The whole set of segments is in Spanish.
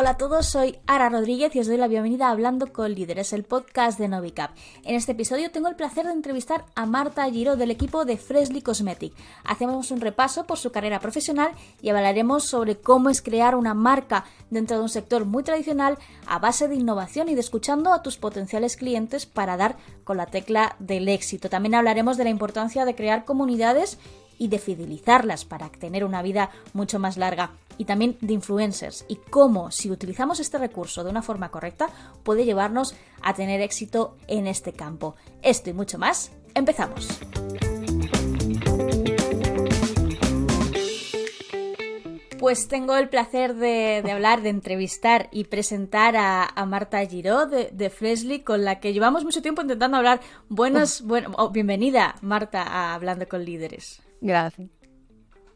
Hola a todos, soy Ara Rodríguez y os doy la bienvenida a Hablando con Líderes, el podcast de Novicap. En este episodio tengo el placer de entrevistar a Marta Giro del equipo de Freshly Cosmetic. Hacemos un repaso por su carrera profesional y hablaremos sobre cómo es crear una marca dentro de un sector muy tradicional a base de innovación y de escuchando a tus potenciales clientes para dar con la tecla del éxito. También hablaremos de la importancia de crear comunidades y de fidelizarlas para tener una vida mucho más larga y también de influencers y cómo si utilizamos este recurso de una forma correcta puede llevarnos a tener éxito en este campo. Esto y mucho más, empezamos. Pues tengo el placer de, hablar, de entrevistar y presentar a, Marta Giró de, de con la que llevamos mucho tiempo intentando hablar. Buenas, bueno, oh, bienvenida, Marta, a Hablando con Líderes. Gracias.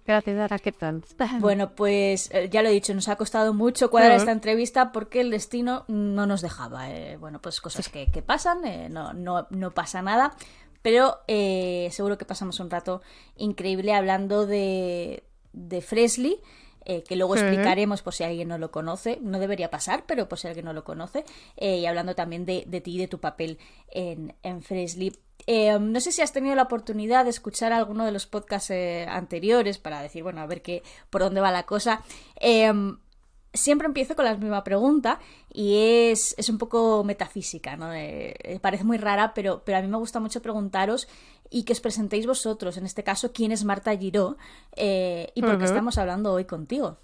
Gracias, Dara, ¿qué tal? Bueno, pues eh, ya lo he dicho, nos ha costado mucho cuadrar esta entrevista porque el destino no nos dejaba. Eh, bueno, pues cosas que, pasan, eh, no, no, no, pasa nada, pero seguro que pasamos un rato increíble hablando de, de Fresley. que luego explicaremos por si alguien no lo conoce. No debería pasar, pero por si alguien no lo conoce. y hablando también de, de ti y de tu papel en, en Fresley. Eh, no sé si has tenido la oportunidad de escuchar alguno de los podcasts eh, anteriores para decir, bueno, a ver qué, por dónde va la cosa. Em, siempre empiezo con la misma pregunta y es, es un poco metafísica, ¿no? Eh, parece muy rara, pero, pero a mí me gusta mucho preguntaros y que os presentéis vosotros. En este caso, ¿quién es Marta Giró y por qué estamos hablando hoy contigo?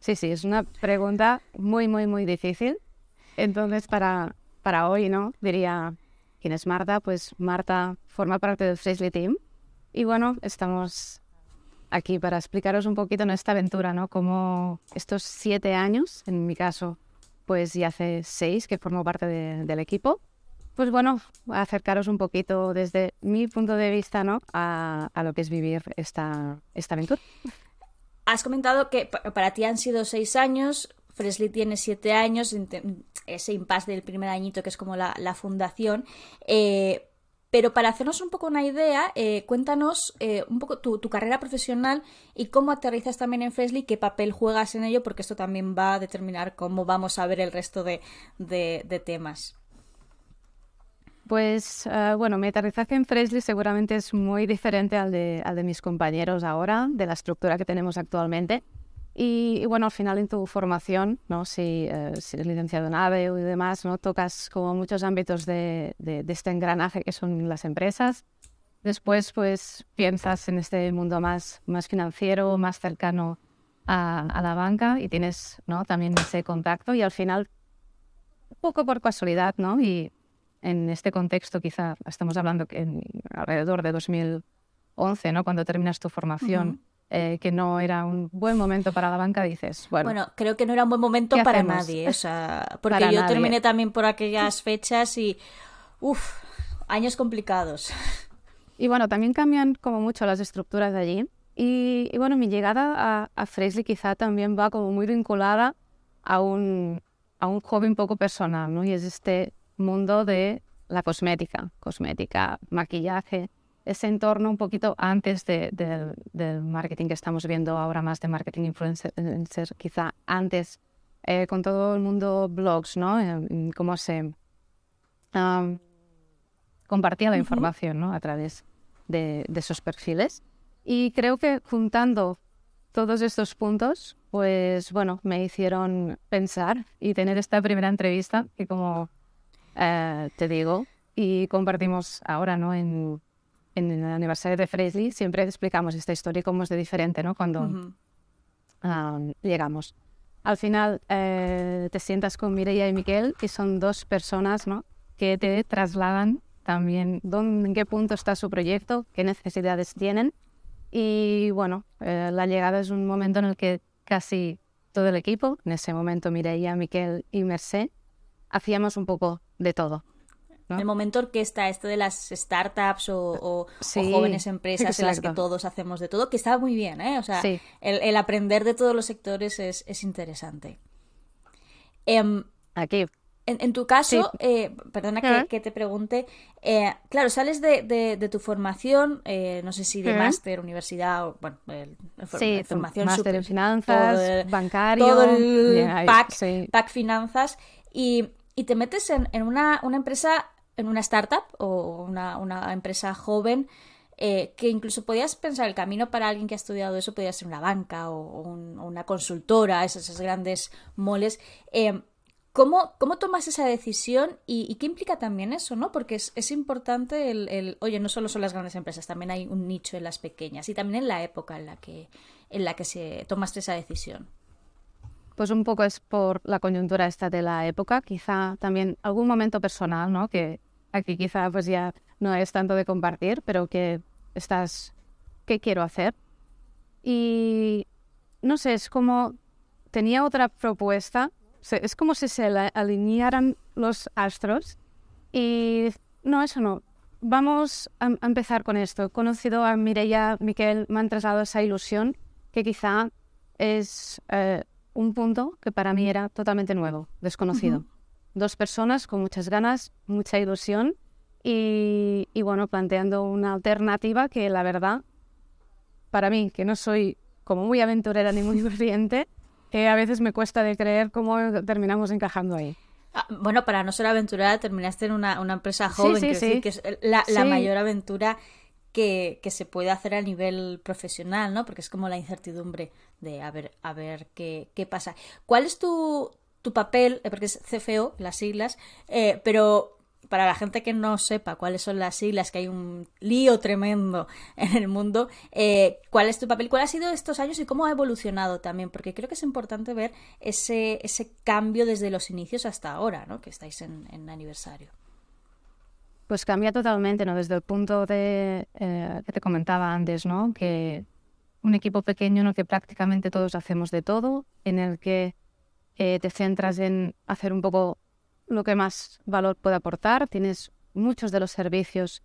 Sí, sí, es una pregunta muy, muy, muy difícil. Entonces, para, para hoy, ¿no? Diría, ¿Quién es Marta? Pues Marta forma parte del Freshly Team. Y bueno, estamos aquí para explicaros un poquito nuestra aventura, ¿no? Como estos siete años, en mi caso, pues ya hace seis que formo parte del equipo. Pues bueno, acercaros un poquito desde mi punto de vista, ¿no? A, a lo que es vivir esta, esta aventura. Has comentado que para ti han sido seis años, Fresley tiene siete años, ese impasse del primer añito que es como la, fundación. Eh, pero para hacernos un poco una idea, eh, cuéntanos eh, un poco tu, carrera profesional y cómo aterrizas también en Fresley, qué papel juegas en ello, porque esto también va a determinar cómo vamos a ver el resto de, temas. Pues bueno, mi aterrizaje en Fresley seguramente es muy diferente al de, al de mis compañeros ahora, de la estructura que tenemos actualmente. Y, bueno, al final en tu formación, ¿no? si, eh, si eres licenciado en AVE y demás, ¿no? tocas como muchos ámbitos de, de, este engranaje que son las empresas. Después, pues piensas en este mundo más, más financiero, más cercano a, a la banca y tienes ¿no? también ese contacto. Y al final, poco por casualidad, ¿no? y en este contexto quizá estamos hablando que en, alrededor de 2011, ¿no? cuando terminas tu formación. Eh, que no era un buen momento para la banca, dices, bueno. Bueno, creo que no era un buen momento para nadie, o sea, porque yo terminé también por aquellas fechas y, uff, años complicados. Y bueno, también cambian como mucho las estructuras de allí. Y, bueno, mi llegada a, a Fresley quizá también va como muy vinculada a un, a un hobby un poco personal, ¿no? Y es este mundo de la cosmética, cosmética, maquillaje, ese entorno un poquito antes del marketing que estamos viendo ahora más de marketing influencer, quizá antes eh, con todo el mundo blogs, ¿no? Eh, cómo se compartía la información, ¿no? A través de, esos perfiles. Y creo que juntando todos estos puntos, pues bueno, me hicieron pensar y tener esta primera entrevista que como eh, te digo, y compartimos ahora, ¿no? En, en el aniversario de Fresley siempre explicamos esta historia y cómo es de diferente, ¿no? Cuando llegamos. Al final eh, te sientas con Mireia y Miquel, que son dos personas, ¿no? Que te trasladan también dónde, en qué punto está su proyecto, qué necesidades tienen. Y bueno, eh, la llegada es un momento en el que casi todo el equipo, en ese momento Mireia, Miquel y Mercé, hacíamos un poco de todo. El momento que está esto de las startups o, jóvenes empresas en las que todos hacemos de todo, que está muy bien, ¿eh? O sea, el, aprender de todos los sectores es, interesante. Em, Aquí, En, tu caso, eh, perdona que, te pregunte, eh, claro, sales de, tu formación, eh, no sé si de máster, universidad, o, bueno, sí, formación máster en finanzas, bancario, todo el pack, finanzas, y, te metes en, una, empresa, en una startup o una, empresa joven, que incluso podías pensar el camino para alguien que ha estudiado eso podría ser una banca o, una consultora, esas, grandes moles. ¿Cómo, ¿Cómo, tomas esa decisión y, qué implica también eso? ¿no? Porque es, importante el, oye, no solo son las grandes empresas, también hay un nicho en las pequeñas y también en la época en la que, en la que se tomaste esa decisión. Pues un poco es por la coyuntura esta de la época, quizá también algún momento personal, ¿no? Que aquí quizá pues ya no es tanto de compartir, pero que estás, ¿qué quiero hacer? Y no sé, es como tenía otra propuesta es como si se alinearan los astros y no, eso no. Vamos a, empezar con esto. He conocido a Mireia, Miquel, me han trasladado esa ilusión que quizá es eh, un punto que para mí era totalmente nuevo, desconocido. Dos personas con muchas ganas, mucha ilusión y, y, bueno, planteando una alternativa que la verdad, para mí, que no soy como muy aventurera ni muy corriente, que a veces me cuesta de creer cómo terminamos encajando ahí. Ah, bueno, para no ser aventurada, terminaste en una, empresa joven, que es la, mayor aventura que, se puede hacer a nivel profesional, ¿no? Porque es como la incertidumbre de a ver, a ver qué, qué pasa. ¿Cuál es tu, tu papel? Eh, porque es CFO, las siglas, eh, pero para la gente que no sepa cuáles son las siglas, que hay un lío tremendo en el mundo, eh, ¿cuál es tu papel? ¿Cuál ha sido estos años y cómo ha evolucionado también? Porque creo que es importante ver ese, ese cambio desde los inicios hasta ahora, ¿no? Que estáis en, aniversario. Pues cambia totalmente, ¿no? Desde el punto de que te comentaba antes, ¿no? Que un equipo pequeño en el que prácticamente todos hacemos de todo, en el que eh, te centras en hacer un poco lo que más valor puede aportar. Tienes muchos de los servicios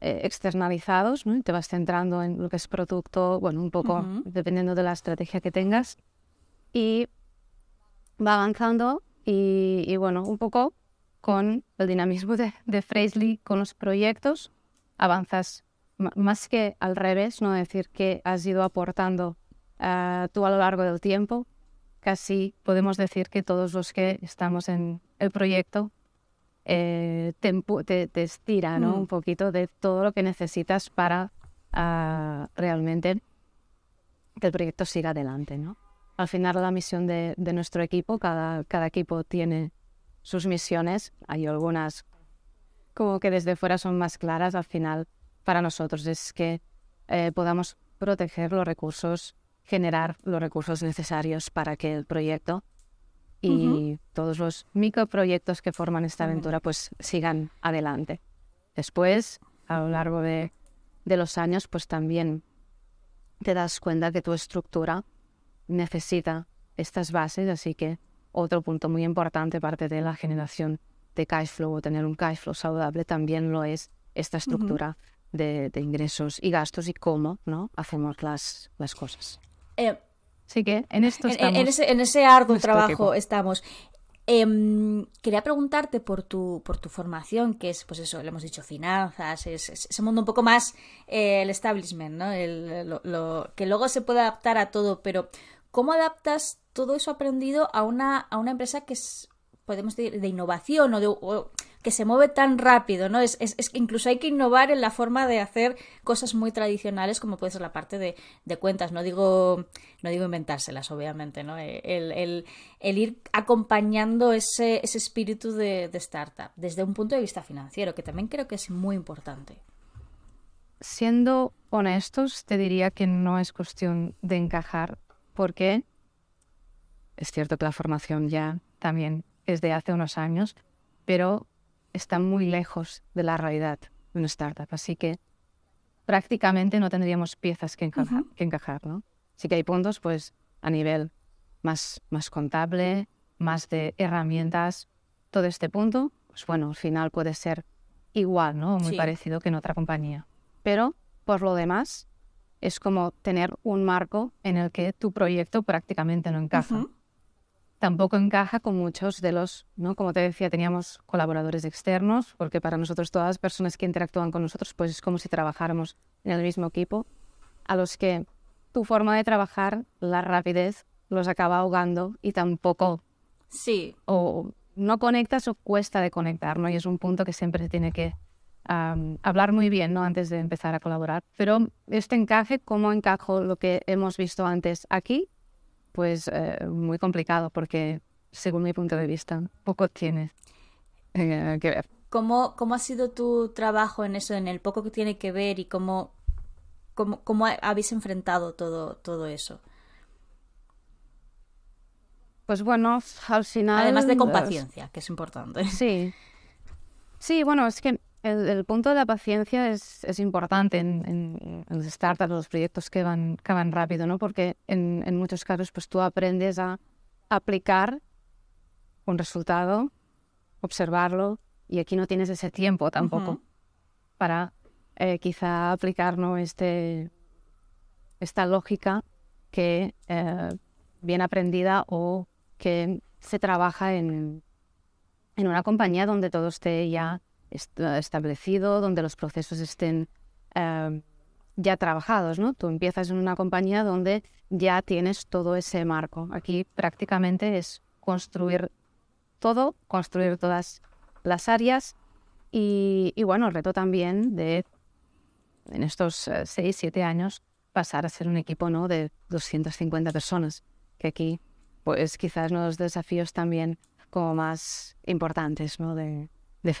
eh, externalizados ¿no? y te vas centrando en lo que es producto, bueno, un poco dependiendo de la estrategia que tengas. Y va avanzando y, bueno, un poco con el dinamismo de, de con los proyectos, avanzas más que al revés, no decir que has ido aportando uh, tú a lo largo del tiempo, casi podemos decir que todos los que estamos en el proyecto eh, te, te, estira ¿no? Mm. un poquito de todo lo que necesitas para ah, realmente que el proyecto siga adelante. ¿no? Al final la misión de, de, nuestro equipo, cada, cada equipo tiene sus misiones, hay algunas como que desde fuera son más claras, al final para nosotros es que eh, podamos proteger los recursos generar los recursos necesarios para que el proyecto y todos los microproyectos que forman esta aventura pues sigan adelante. Después, a lo largo de, de los años, pues también te das cuenta que tu estructura necesita estas bases, así que otro punto muy importante, aparte de la generación de cash flow o tener un cash flow saludable, también lo es esta estructura de, de, ingresos y gastos y cómo ¿no? hacemos las, las cosas. Eh, sí que en esto estamos. En, ese, en ese, arduo trabajo estamos. Em, quería preguntarte por tu, por tu formación, que es, pues eso, le hemos dicho finanzas, es, ese mundo un poco más eh, el establishment, ¿no? El, lo, que luego se puede adaptar a todo, pero ¿cómo adaptas todo eso aprendido a una, a una empresa que es, podemos decir, de innovación o de que se mueve tan rápido, ¿no? Es, es, que incluso hay que innovar en la forma de hacer cosas muy tradicionales como puede ser la parte de, cuentas. No digo, no digo inventárselas, obviamente, ¿no? Eh, el, ir acompañando ese, ese espíritu de, de startup desde un punto de vista financiero, que también creo que es muy importante. Siendo honestos, te diría que no es cuestión de encajar, porque es cierto que la formación ya también es de hace unos años, pero está muy lejos de la realidad de una startup. Así que prácticamente no tendríamos piezas que encajar, que encajar ¿no? Sí que hay puntos, pues, a nivel más, más contable, más de herramientas, todo este punto, pues bueno, al final puede ser igual, ¿no? Muy parecido que en otra compañía. Pero, por lo demás, es como tener un marco en el que tu proyecto prácticamente no encaja. Tampoco encaja con muchos de los, ¿no? Como te decía, teníamos colaboradores externos, porque para nosotros todas las personas que interactúan con nosotros, pues es como si trabajáramos en el mismo equipo, a los que tu forma de trabajar, la rapidez, los acaba ahogando y tampoco... Sí. O no conectas o cuesta de conectar, ¿no? Y es un punto que siempre se tiene que hablar muy bien, ¿no? Antes de empezar a colaborar. Pero este encaje, ¿cómo encajo lo que hemos visto antes aquí? Pues eh, muy complicado porque, según mi punto de vista, poco tiene eh, que ver. ¿Cómo, ¿Cómo ha sido tu trabajo en eso, en el poco que tiene que ver y cómo, cómo, cómo habéis enfrentado todo, todo eso? Pues bueno, al final... Además de con paciencia, que es importante. Sí. Sí, bueno, es que el, punto de la paciencia es, es importante en, en, en, los startups, los proyectos que van, que van rápido, ¿no? Porque en, en muchos casos pues tú aprendes a aplicar un resultado, observarlo, y aquí no tienes ese tiempo tampoco para eh, quizá aplicar ¿no? este, esta lógica que eh, bien aprendida o que se trabaja en, en una compañía donde todo esté ya establecido, donde los procesos estén em, ya trabajados, ¿no? Tú empiezas en una compañía donde ya tienes todo ese marco. Aquí prácticamente es construir todo, construir todas las áreas y, bueno, el reto también de en estos 6, eh, 7 años pasar a ser un equipo ¿no? de 250 personas, que aquí pues quizás uno de los desafíos también como más importantes ¿no? de, de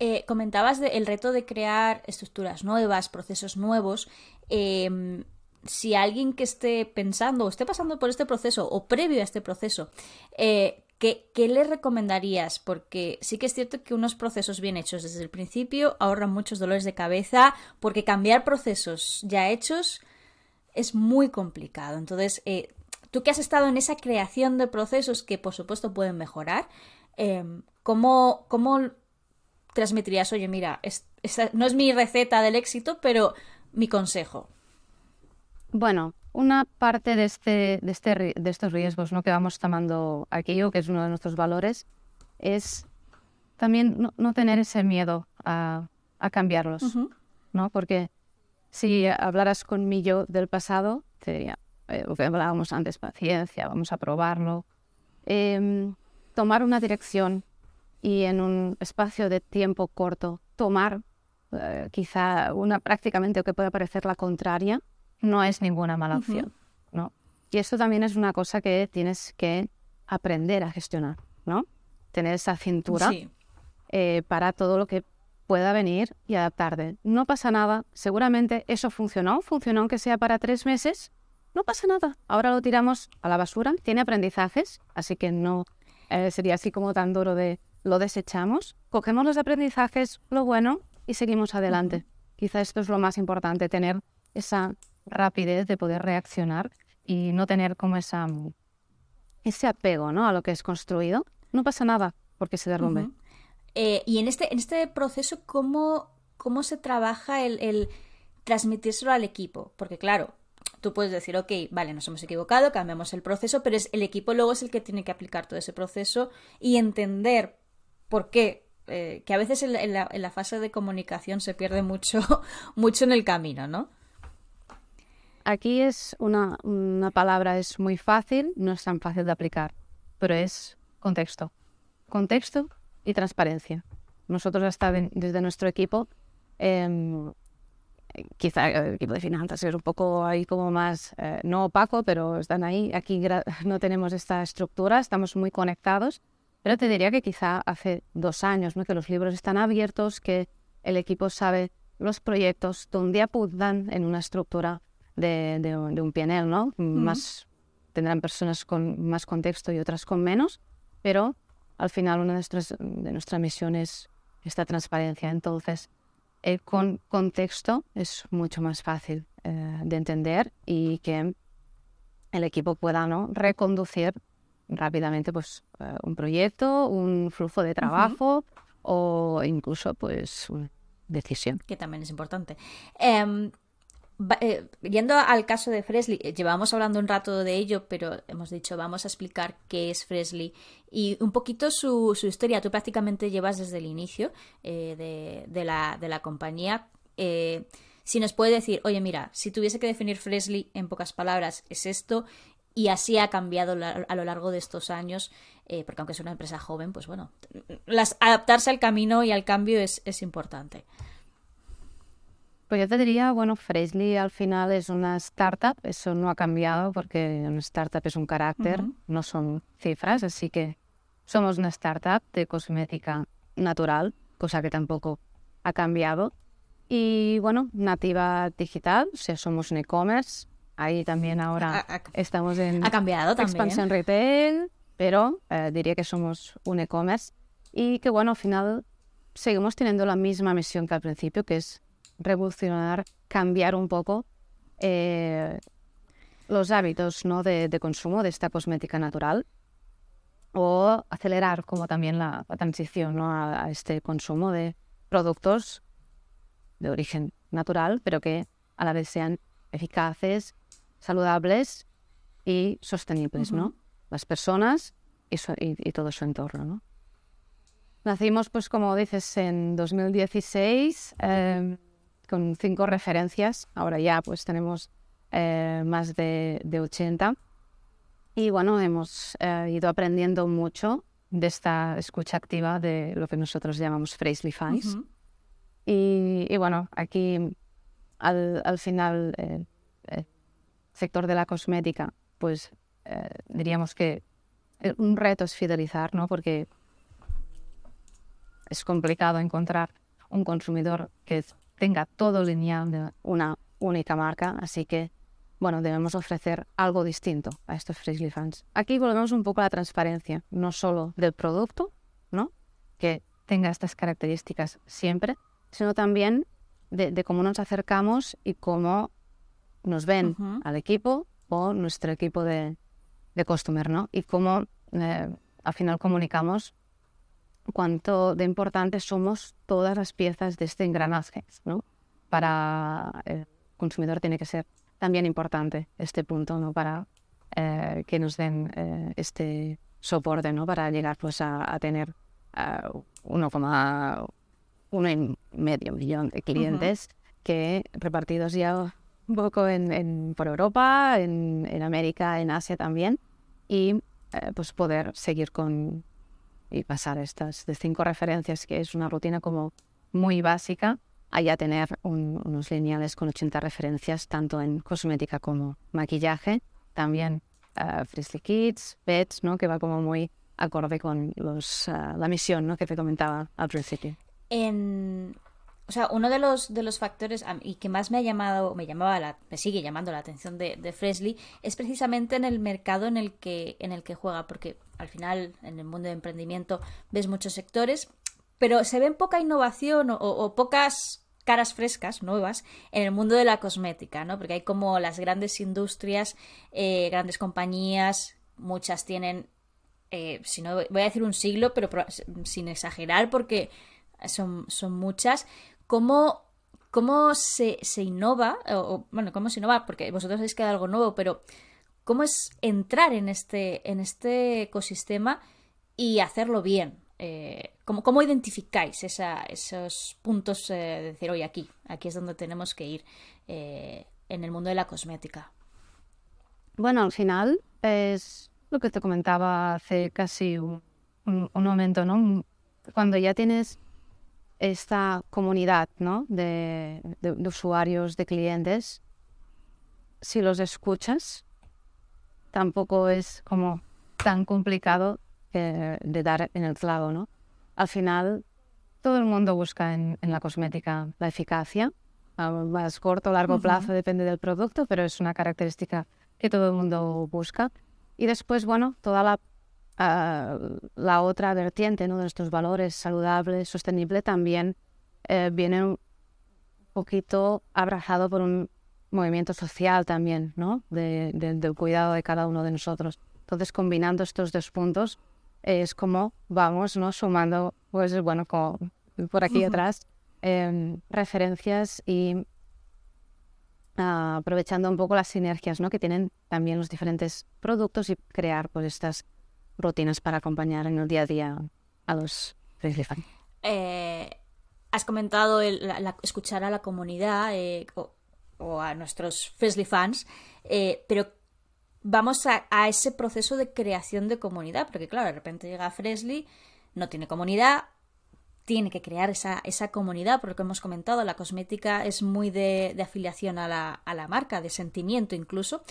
eh, comentabas el reto de crear estructuras nuevas, procesos nuevos. Em, si alguien que esté pensando o esté pasando por este proceso o previo a este proceso, eh, ¿qué, ¿qué, le recomendarías? Porque sí que es cierto que unos procesos bien hechos desde el principio ahorran muchos dolores de cabeza, porque cambiar procesos ya hechos es muy complicado. Entonces, eh, tú que has estado en esa creación de procesos que por supuesto pueden mejorar, em, ¿cómo, ¿cómo transmitirías, oye, mira, no es mi receta del éxito, pero mi consejo? Bueno, una parte de, este, de, este, de estos riesgos ¿no? que vamos tomando aquí, o que es uno de nuestros valores, es también no, tener ese miedo a, a cambiarlos, ¿no? Porque si hablaras con mi yo del pasado, te diría, eh, lo que hablábamos antes, paciencia, vamos a probarlo. Em, tomar una dirección y en un espacio de tiempo corto tomar eh, quizá una prácticamente o que pueda parecer la contraria, no es ninguna mala opción. ¿no? Y esto también es una cosa que tienes que aprender a gestionar, ¿no? Tener esa cintura eh, para todo lo que pueda venir y adaptarte. No pasa nada, seguramente eso funcionó, funcionó aunque sea para tres meses, no pasa nada. Ahora lo tiramos a la basura, tiene aprendizajes, así que no eh, sería así como tan duro de lo desechamos, cogemos los aprendizajes, lo bueno y seguimos adelante. Quizá esto es lo más importante, tener esa rapidez de poder reaccionar y no tener como esa, ese apego ¿no? a lo que es construido. No pasa nada porque se derrumbe. Eh, y en este, en este proceso, ¿cómo, cómo se trabaja el, el transmitírselo al equipo? Porque claro, tú puedes decir, ok, vale, nos hemos equivocado, cambiamos el proceso, pero es el equipo luego es el que tiene que aplicar todo ese proceso y entender ¿Por qué? Eh, que a veces en la, fase de comunicación se pierde mucho, mucho en el camino, ¿no? Aquí es una, palabra, es muy fácil, no es tan fácil de aplicar, pero es contexto. Contexto y transparencia. Nosotros hasta desde nuestro equipo, em, quizá el equipo de finanzas es un poco ahí como más, eh, no opaco, pero están ahí. Aquí no tenemos esta estructura, estamos muy conectados pero te diría que quizá hace dos años, ¿no? que los libros están abiertos, que el equipo sabe los proyectos donde apuntan en una estructura de, de, un PNL, ¿no? Más tendrán personas con más contexto y otras con menos, pero al final una de nuestras, de nuestras misiones es esta transparencia. Entonces, eh, con contexto es mucho más fácil eh, de entender y que el equipo pueda ¿no? reconducir rápidamente pues eh, un proyecto, un flujo de trabajo o incluso pues una decisión. Que también es importante. Em, eh, yendo al caso de Fresley, eh, llevamos hablando un rato de ello, pero hemos dicho, vamos a explicar qué es Fresley y un poquito su, su historia. Tú prácticamente llevas desde el inicio de, de, la, de, la, compañía. si nos puede decir, oye, mira, si tuviese que definir Fresley en pocas palabras, es esto, y así ha cambiado a lo largo de estos años, porque aunque es una empresa joven, pues bueno, las, adaptarse al camino y al cambio es, es importante. Pues yo te diría, bueno, Freshly al final es una startup, eso no ha cambiado porque una startup es un carácter, no son cifras, así que somos una startup de cosmética natural, cosa que tampoco ha cambiado. Y bueno, nativa digital, o sea, somos un e-commerce, ahí también ahora estamos en ha cambiado también. expansión retail, pero eh, diría que somos un e-commerce y que bueno, al final seguimos teniendo la misma misión que al principio, que es revolucionar, cambiar un poco eh, los hábitos ¿no? de, consumo de esta cosmética natural o acelerar como también la, transición ¿no? a, este consumo de productos de origen natural, pero que a la vez sean eficaces, saludables y sostenibles, ¿no? Las personas y, y, todo su entorno, ¿no? Nacimos, pues como dices, en 2016 con cinco referencias. Ahora ya pues tenemos eh, más de, de, 80. Y bueno, hemos eh, ido aprendiendo mucho de esta escucha activa de lo que nosotros llamamos Freshly Fans. y, y, bueno, aquí al, al final el sector de la cosmética, pues eh, diríamos que un reto es fidelizar, ¿no? Porque es complicado encontrar un consumidor que tenga todo lineal de una única marca, así que bueno, debemos ofrecer algo distinto a estos Freshly Fans. Aquí volvemos un poco a la transparencia, no solo del producto, ¿no? Que tenga estas características siempre, sino también de, cómo nos acercamos y cómo nos ven al equipo o nuestro equipo de, de customer, ¿no? Y cómo eh, al final comunicamos cuánto de importantes somos todas las piezas de este engranaje, ¿no? Para el consumidor tiene que ser también importante este punto, ¿no? Para eh, que nos den eh, este soporte, ¿no? Para llegar pues a, tener uh, uno y medio millón de clientes que repartidos ya un poco en, por Europa, en, en, América, en Asia también, y eh, pues poder seguir con, y pasar estas de cinco referencias, que es una rutina como muy básica, a ya tener unos lineales con 80 referencias, tanto en cosmética como maquillaje, también uh, Frizzly Kids, Pets, ¿no? que va como muy acorde con los, uh, la misión ¿no? que te comentaba al principio. En, o sea, uno de los, de los factores y que más me ha llamado, me llamaba la, me sigue llamando la atención de, de Fresley es precisamente en el mercado en el que, en el que juega, porque al final en el mundo de emprendimiento ves muchos sectores, pero se ven poca innovación o, pocas caras frescas, nuevas, en el mundo de la cosmética, ¿no? Porque hay como las grandes industrias, eh, grandes compañías, muchas tienen, eh, si no, voy a decir un siglo, pero sin exagerar, porque son, son muchas, cómo, cómo se, se innova, bueno, cómo se innova, porque vosotros habéis quedado algo nuevo, pero cómo es entrar en este, en este ecosistema y hacerlo bien. Eh, ¿cómo, ¿cómo, identificáis esos puntos eh, de decir, oye, aquí, aquí es donde tenemos que ir eh, en el mundo de la cosmética? Bueno, al final es lo que te comentaba hace casi un momento, ¿no? Cuando ya tienes esta comunidad ¿no? de, usuarios, de clientes, si los escuchas, tampoco es como tan complicado de dar en el clavo, ¿no? Al final, todo el mundo busca en, la cosmética la eficacia, a más corto o largo plazo depende del producto, pero es una característica que todo el mundo busca. Y después, bueno, toda la la otra vertiente ¿no? de nuestros valores saludables, sostenible, también eh, viene un poquito abrazado por un movimiento social también, ¿no? De, del cuidado de cada uno de nosotros. Entonces, combinando estos dos puntos, es como vamos, ¿no? Sumando, pues, bueno, como por aquí atrás, em, referencias y ah, aprovechando un poco las sinergias ¿no? que tienen también los diferentes productos y crear pues estas rutinas para acompañar en el día a día a los Freshly fans. Eh, has comentado escuchar a la comunidad eh, o, a nuestros Freshly fans, eh, pero vamos a, ese proceso de creación de comunidad, porque claro, de repente llega Freshly, no tiene comunidad, tiene que crear esa, esa comunidad, porque hemos comentado, la cosmética es muy de, afiliación a la, a la, marca, de sentimiento incluso.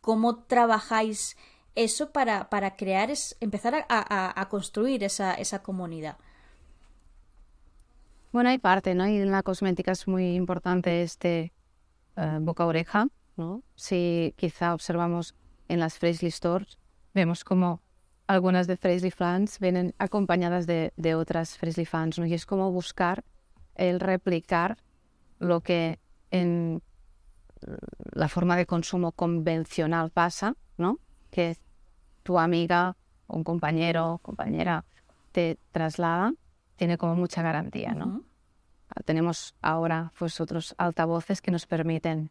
¿Cómo trabajáis eso para, para crear, es, empezar a, construir esa, esa comunidad? Bueno, hay parte, ¿no? Y en la cosmética es muy importante este uh, boca-oreja, ¿no? Si quizá observamos en las Freshly Stores, vemos como algunas de Freshly Fans vienen acompañadas de, de otras Freshly Fans, ¿no? Y es como buscar el replicar lo que en la forma de consumo convencional pasa, ¿no? Que tu amiga, un compañero, compañera te traslada, tiene como mucha garantía, ¿no? Tenemos ahora pues otros altavoces que nos permiten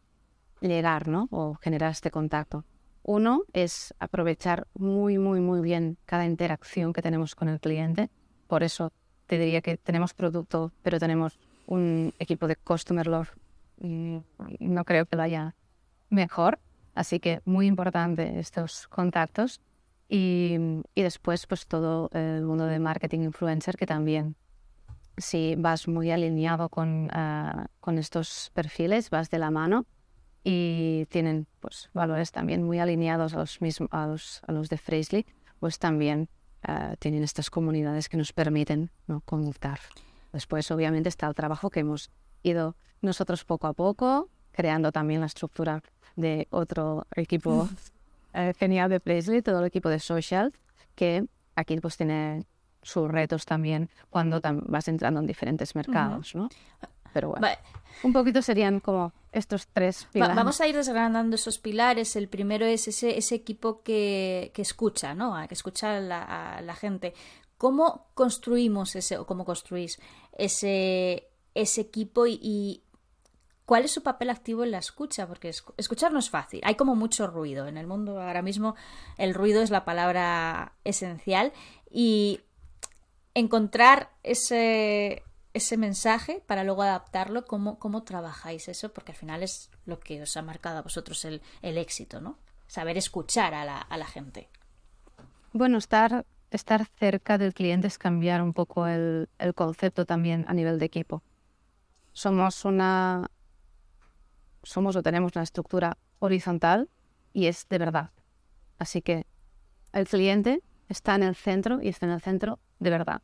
llegar, ¿no? O generar este contacto. Uno es aprovechar muy, muy, muy bien cada interacción que tenemos con el cliente. Por eso te diría que tenemos producto, pero tenemos un equipo de Customer Love. Y no creo que lo haya mejor. Así que muy importante estos contactos. Y, y después, pues todo el mundo de marketing influencer, que también, si vas muy alineado con, uh, con estos perfiles, vas de la mano y tienen pues, valores también muy alineados a los, mismos, a los, a los de Fraisley, pues también uh, tienen estas comunidades que nos permiten ¿no? conectar. Después, obviamente, está el trabajo que hemos ido nosotros poco a poco, creando también la estructura de otro equipo uh, genial de Fraisley, todo el equipo de social, que aquí pues tiene sus retos también cuando vas entrando en diferentes mercados, ¿no? Pero bueno, un poquito serían como estos tres pilares. vamos a ir desgranando esos pilares. El primero es ese, ese equipo que, que escucha, ¿no? Que escucha a la, a la gente. ¿Cómo construimos ese, o cómo construís ese, ese equipo y, cuál es su papel activo en la escucha? Porque escuchar no es fácil. Hay como mucho ruido. En el mundo ahora mismo el ruido es la palabra esencial y encontrar ese, ese mensaje para luego adaptarlo, ¿cómo, cómo trabajáis eso? Porque al final es lo que os ha marcado a vosotros el, el éxito, ¿no? Saber escuchar a la, a la, gente. Bueno, estar, estar cerca del cliente es cambiar un poco el, el concepto también a nivel de equipo. Somos una. Somos o tenemos una estructura horizontal y es de verdad. Así que el cliente está en el centro y está en el centro de verdad.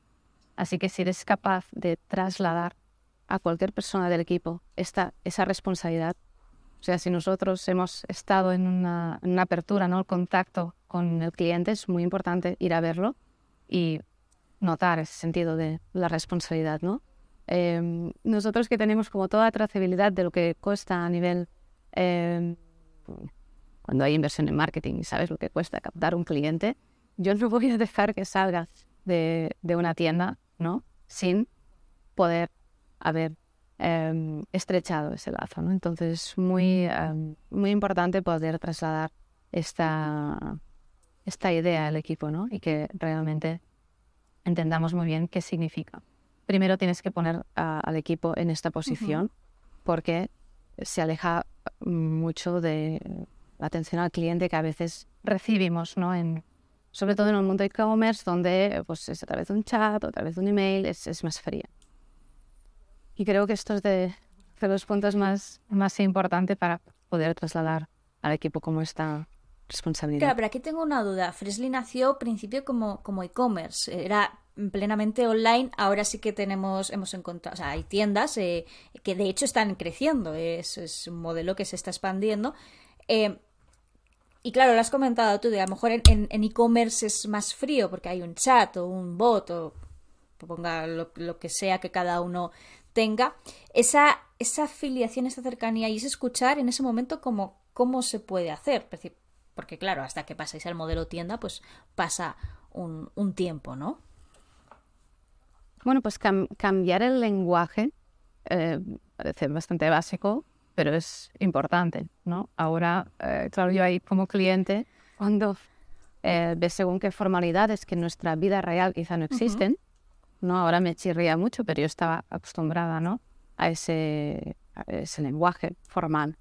Así que si eres capaz de trasladar a cualquier persona del equipo esta, esa responsabilidad, o sea, si nosotros hemos estado en una, apertura, ¿no? el contacto con el cliente, es muy importante ir a verlo y notar ese sentido de la responsabilidad. ¿no? Em, nosotros que tenemos como toda trazabilidad de lo que cuesta a nivel... Em, cuando hay inversión en marketing y sabes lo que cuesta captar un cliente, yo no voy a dejar que salga de, de una tienda ¿no? Sin poder haber em, estrechado ese lazo, ¿no? Entonces es muy, em, muy importante poder trasladar esta, esta idea al equipo, ¿no? Y que realmente entendamos muy bien qué significa. Primero tienes que poner al equipo en esta posición porque se aleja mucho de la atención al cliente que a veces recibimos, ¿no? En, sobre todo en el mundo de e-commerce, donde pues, es a través de un chat o a través de un email, es, es más fría. Y creo que esto es de, de los puntos más, más importantes para poder trasladar al equipo como esta responsabilidad. Claro, pero aquí tengo una duda. Freshly nació al principio como, como e-commerce, era plenamente online, ahora sí que tenemos, hemos encontrado, o sea, hay tiendas eh, que de hecho están creciendo, es, un modelo que se está expandiendo. Eh, y claro, lo has comentado tú, de a lo mejor en e-commerce es más frío porque hay un chat o un bot o ponga lo, que sea que cada uno tenga. Esa, esa afiliación, esa cercanía y es escuchar en ese momento cómo, cómo se puede hacer. Porque claro, hasta que pasáis al modelo tienda, pues pasa un tiempo, ¿no? Bueno, pues cambiar el lenguaje eh, parece bastante básico, pero es importante, ¿no? Ahora, eh, claro, yo ahí como cliente, cuando eh, ves según qué formalidades que en nuestra vida real quizá no existen, ¿no? Ahora me chirría mucho, pero yo estaba acostumbrada, ¿no? A ese, a ese lenguaje formal.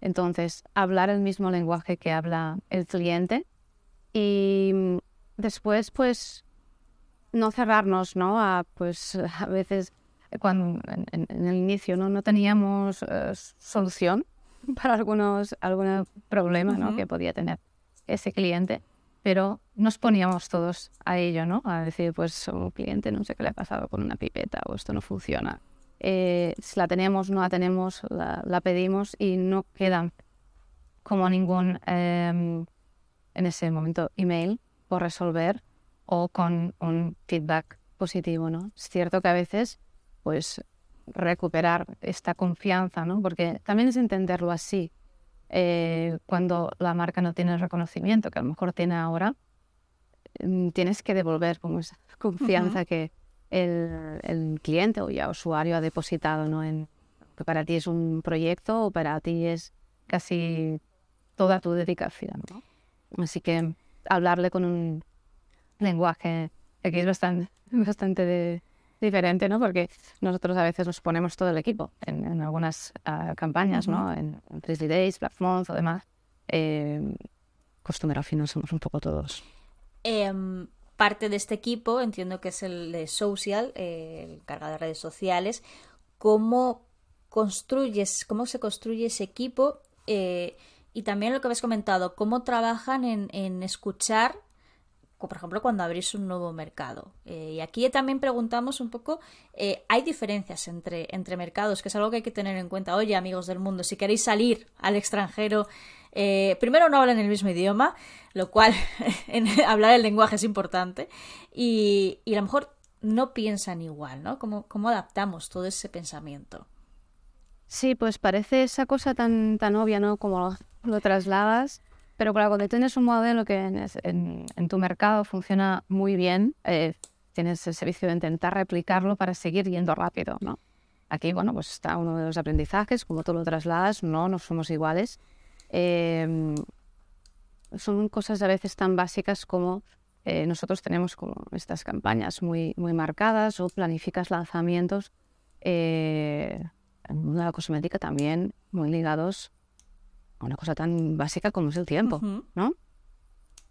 Entonces, hablar el mismo lenguaje que habla el cliente y mm, después, pues, no cerrarnos, ¿no? A, pues, a veces, cuando en, el inicio no, no teníamos eh, solución para algunos, algún problema, ¿no? Que podía tener ese cliente, pero nos poníamos todos a ello, ¿no? A decir, pues, un cliente no sé qué le ha pasado con una pipeta o esto no funciona eh, si la tenemos, no la tenemos, la, pedimos y no queda como ningún, em, en ese momento, email por resolver o con un feedback positivo, ¿no? Es cierto que a veces, pues, recuperar esta confianza, ¿no? Porque también es entenderlo así. Eh, cuando la marca no tiene el reconocimiento que a lo mejor tiene ahora, mm, tienes que devolver como esa confianza que, el, cliente o ya usuario ha depositado ¿no? en que para ti es un proyecto o para ti es casi toda tu dedicación. Así que hablarle con un lenguaje aquí es bastante, bastante diferente, ¿no? Porque nosotros a veces nos ponemos todo el equipo en, algunas ah, campañas, ¿no? En, en Days, Black Month o demás. Eh, al final somos un poco todos. Em, parte de este equipo, entiendo que es el de social, eh, el cargado de redes sociales, cómo construyes, cómo se construye ese equipo eh, y también lo que habéis comentado, cómo trabajan en, escuchar, por ejemplo, cuando abrís un nuevo mercado. Eh, y aquí también preguntamos un poco, ¿hay diferencias entre, entre mercados? Que es algo que hay que tener en cuenta. Oye, amigos del mundo, si queréis salir al extranjero eh, primero no hablan el mismo idioma, lo cual hablar el lenguaje es importante, y, a lo mejor no piensan igual, ¿no? ¿Cómo, ¿Cómo, adaptamos todo ese pensamiento? Sí, pues parece esa cosa tan, tan obvia, ¿no? Como lo, trasladas, pero claro, cuando tienes un modelo que en, en, tu mercado funciona muy bien, eh, tienes el servicio de intentar replicarlo para seguir yendo rápido, ¿no? Aquí, bueno, pues está uno de los aprendizajes, como tú lo trasladas, no, no somos iguales, Em, son cosas a veces tan básicas como eh, nosotros tenemos como estas campañas muy, muy marcadas o planificas lanzamientos eh, en la cosmética también muy ligados a una cosa tan básica como es el tiempo, ¿no?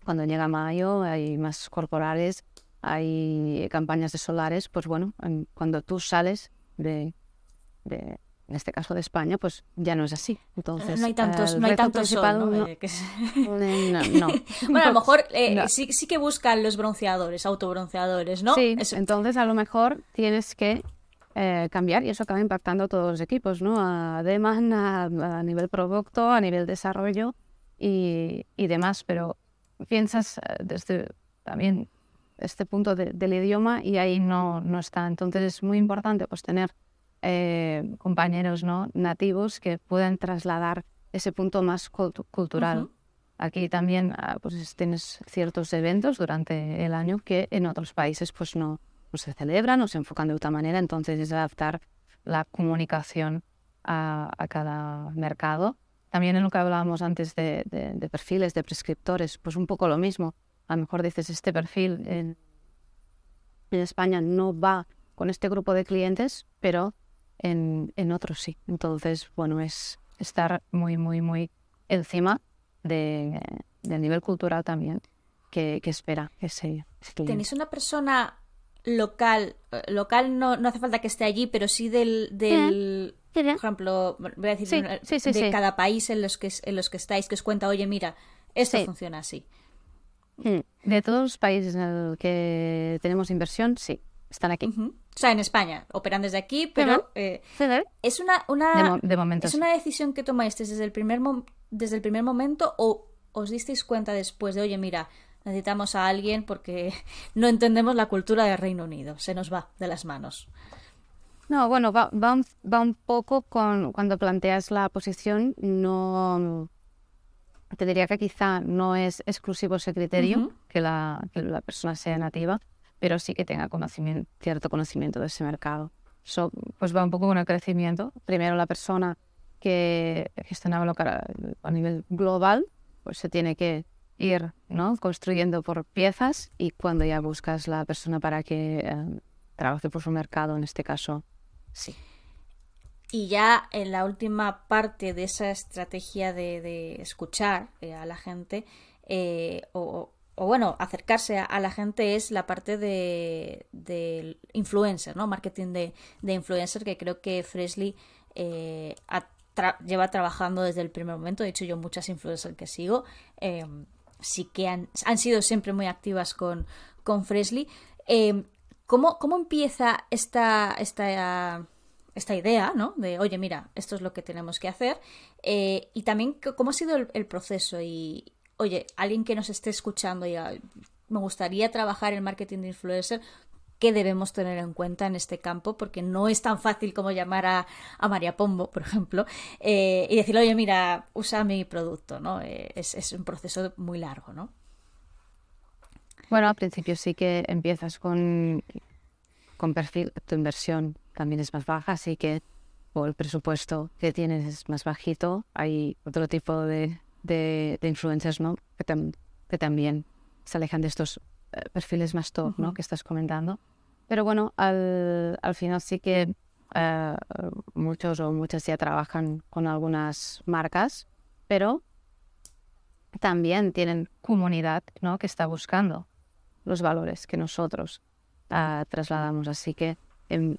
Cuando llega mayo hay más corporales, hay campañas de solares, pues bueno, cuando tú sales de, en este caso de España, pues ya no es así. Entonces, no hay tantos, no hay tantos ¿no? Eh, no, bueno, a lo mejor eh, sí, sí que buscan los bronceadores, autobronceadores, ¿no? Sí, entonces a lo mejor tienes que eh, cambiar y eso acaba impactando a todos los equipos, ¿no? A demand, a, nivel producto, a nivel desarrollo y, y demás, pero piensas desde también este punto del idioma y ahí no, no está. Entonces es muy importante pues tener eh, compañeros ¿no? nativos que puedan trasladar ese punto más cultural. Aquí también ah, pues, tienes ciertos eventos durante el año que en otros países pues no, se celebran o se enfocan de otra manera, entonces es adaptar la comunicación a, cada mercado. También en lo que hablábamos antes de, perfiles, de prescriptores, pues un poco lo mismo. A lo mejor dices, este perfil en, en España no va con este grupo de clientes, pero en, en otros sí. Entonces, bueno, es estar muy, muy, muy encima de, del nivel cultural también que, que espera ese, ¿Tenéis una persona local? Eh, local no, no hace falta que esté allí, pero sí del... del... Por ejemplo, voy a decir de cada país en los que en los que estáis que os cuenta, oye, mira, esto funciona así. Mm. De todos los países en los que tenemos inversión, sí están aquí. O sea, en España, operan desde aquí, pero eh, es una, una es una decisión que tomáis desde el primer desde el primer momento o os disteis cuenta después de, oye, mira, necesitamos a alguien porque no entendemos la cultura del Reino Unido, se nos va de las manos. No, bueno, va, va, un, poco con cuando planteas la posición, no te diría que quizá no es exclusivo ese criterio, que, la, que la persona sea nativa, pero sí que tenga conocimiento, cierto conocimiento de ese mercado. So, pues va un poco con el crecimiento. Primero la persona que gestionarlo a nivel global, pues se tiene que ir ¿no? construyendo por piezas y cuando ya buscas la persona para que eh, trabaje por su mercado, en este caso, sí. Y ya en la última parte de esa estrategia de, escuchar eh, a la gente, eh, o, bueno, acercarse a, la gente es la parte de, influencer, ¿no? Marketing de, influencer, que creo que Freshly lleva trabajando desde el primer momento. De hecho, yo muchas influencers que sigo em, sí que han, sido siempre muy activas con, con Fresley. Em, ¿cómo, empieza esta, esta, esta idea, ¿no? De, oye, mira, esto es lo que tenemos que hacer. Eh, y también, ¿cómo ha sido el, proceso? Y, oye, alguien que nos esté escuchando y me gustaría trabajar en marketing de influencer, qué debemos tener en cuenta en este campo, porque no es tan fácil como llamar a, María Pombo, por ejemplo, eh, y decirle, oye, mira, usa mi producto, ¿no? Eh, es, un proceso muy largo, ¿no? Bueno, al principio sí que empiezas con, con perfil, tu inversión también es más baja, así que o el presupuesto que tienes es más bajito, hay otro tipo de, de, influencers, ¿no? Que, que también se alejan de estos perfiles más top, ¿no? Que estás comentando. Pero bueno, al, al final sí que eh, muchos o muchas ya trabajan con algunas marcas, pero también tienen comunidad, ¿no? Que está buscando los valores que nosotros uh, trasladamos. Así que em,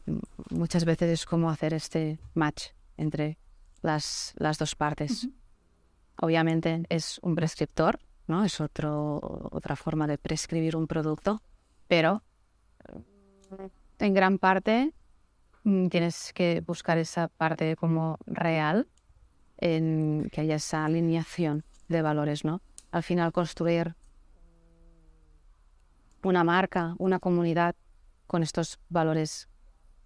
muchas veces es como hacer este match entre las, las dos partes. Obviamente es un prescriptor ¿no? Es otro, otra forma de prescribir un producto, pero eh, en gran parte mm, tienes que buscar esa parte como real, en que haya esa alineación de valores, ¿no? Al final construir una marca, una comunidad con estos valores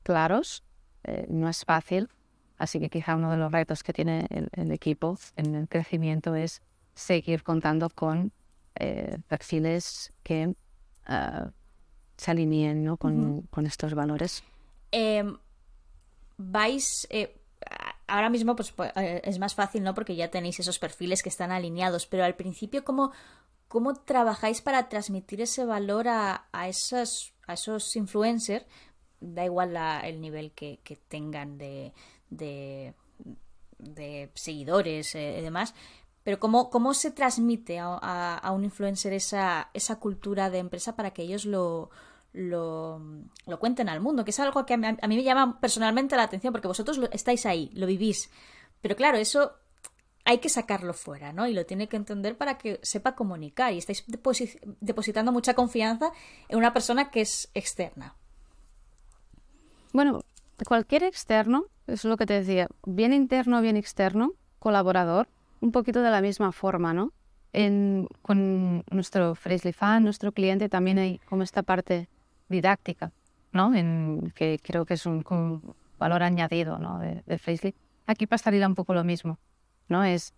claros eh, no es fácil, así que quizá uno de los retos que tiene el equipo en el crecimiento es seguir contando con eh, perfiles que ah, se alineen ¿no? con, estos valores. Em, vais, eh, ahora mismo pues, pues eh, es más fácil, ¿no? Porque ya tenéis esos perfiles que están alineados, pero al principio, ¿cómo, cómo trabajáis para transmitir ese valor a, a, esos, a esos influencers? Da igual el nivel que, tengan de, de, de seguidores y demás, pero ¿cómo, cómo se transmite a, un influencer esa, esa cultura de empresa para que ellos lo, lo, cuenten al mundo? Que es algo que a mí, me llama personalmente la atención, porque vosotros estáis ahí, lo vivís. Pero claro, eso hay que sacarlo fuera, ¿no? Y lo tiene que entender para que sepa comunicar. Y estáis depositando mucha confianza en una persona que es externa. Bueno, cualquier externo, es lo que te decía, bien interno, bien externo, colaborador, un poquito de la misma forma, ¿no? En, con nuestro Freshly Fan, nuestro cliente, también hay como esta parte didáctica, ¿no? En, que creo que es un, valor añadido, ¿no? De, de. Aquí pasaría un poco lo mismo, ¿no? Es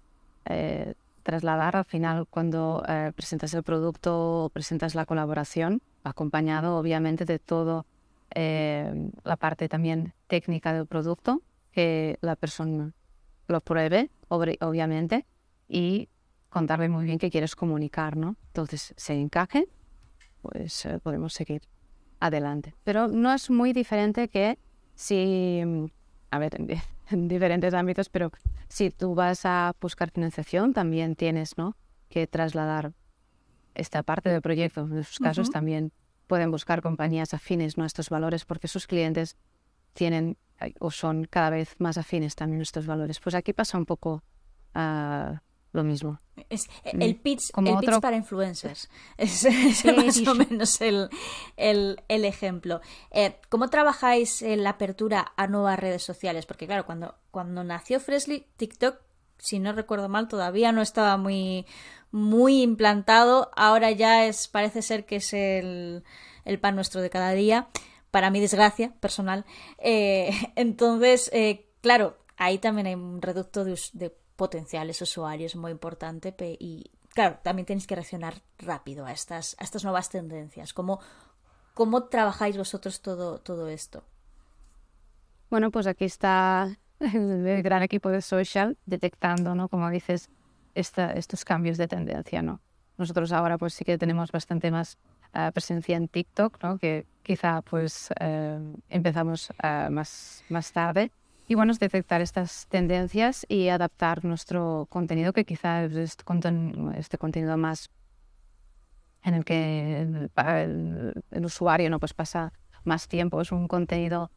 eh, trasladar al final cuando eh, presentas el producto o presentas la colaboración, acompañado obviamente de todo eh, la parte también técnica del producto, que la persona lo pruebe, obviamente, y contarle muy bien qué quieres comunicar, ¿no? Entonces, se encaje, pues eh, podemos seguir adelante. Pero no es muy diferente que si, a ver, en, diferentes ámbitos, pero si tú vas a buscar financiación, también tienes, ¿no? Que trasladar esta parte del proyecto. En sus casos también pueden buscar compañías afines ¿no? a estos valores porque sus clientes tienen o son cada vez más afines también estos valores. Pues aquí pasa un poco uh, lo mismo. Es el mm, pitch, el pitch para influencers. Es, más o menos el, el, el ejemplo. Eh, ¿Cómo trabajáis en la apertura a nuevas redes sociales? Porque claro, cuando, cuando nació Freshly, TikTok, si no recuerdo mal, todavía no estaba muy, muy implantado. Ahora ya es, parece ser que es el, el pan nuestro de cada día para mi desgracia personal. Eh, entonces, eh, claro, ahí también hay un reducto de, potenciales usuarios muy importante y, claro, también tenéis que reaccionar rápido a estas, a estas nuevas tendencias. ¿Cómo, ¿Cómo trabajáis vosotros todo, todo esto? Bueno, pues aquí está el, gran equipo de social, detectando, ¿no? Como dices, esta, estos cambios de tendencia, ¿no? Nosotros ahora pues sí que tenemos bastante más uh, presencia en TikTok, ¿no? Que quizá pues uh, empezamos uh, más, más tarde. Y bueno, es detectar estas tendencias y adaptar nuestro contenido, que quizá es este, este contenido más en el que el, el, el, usuario no pues pasa más tiempo, es un contenido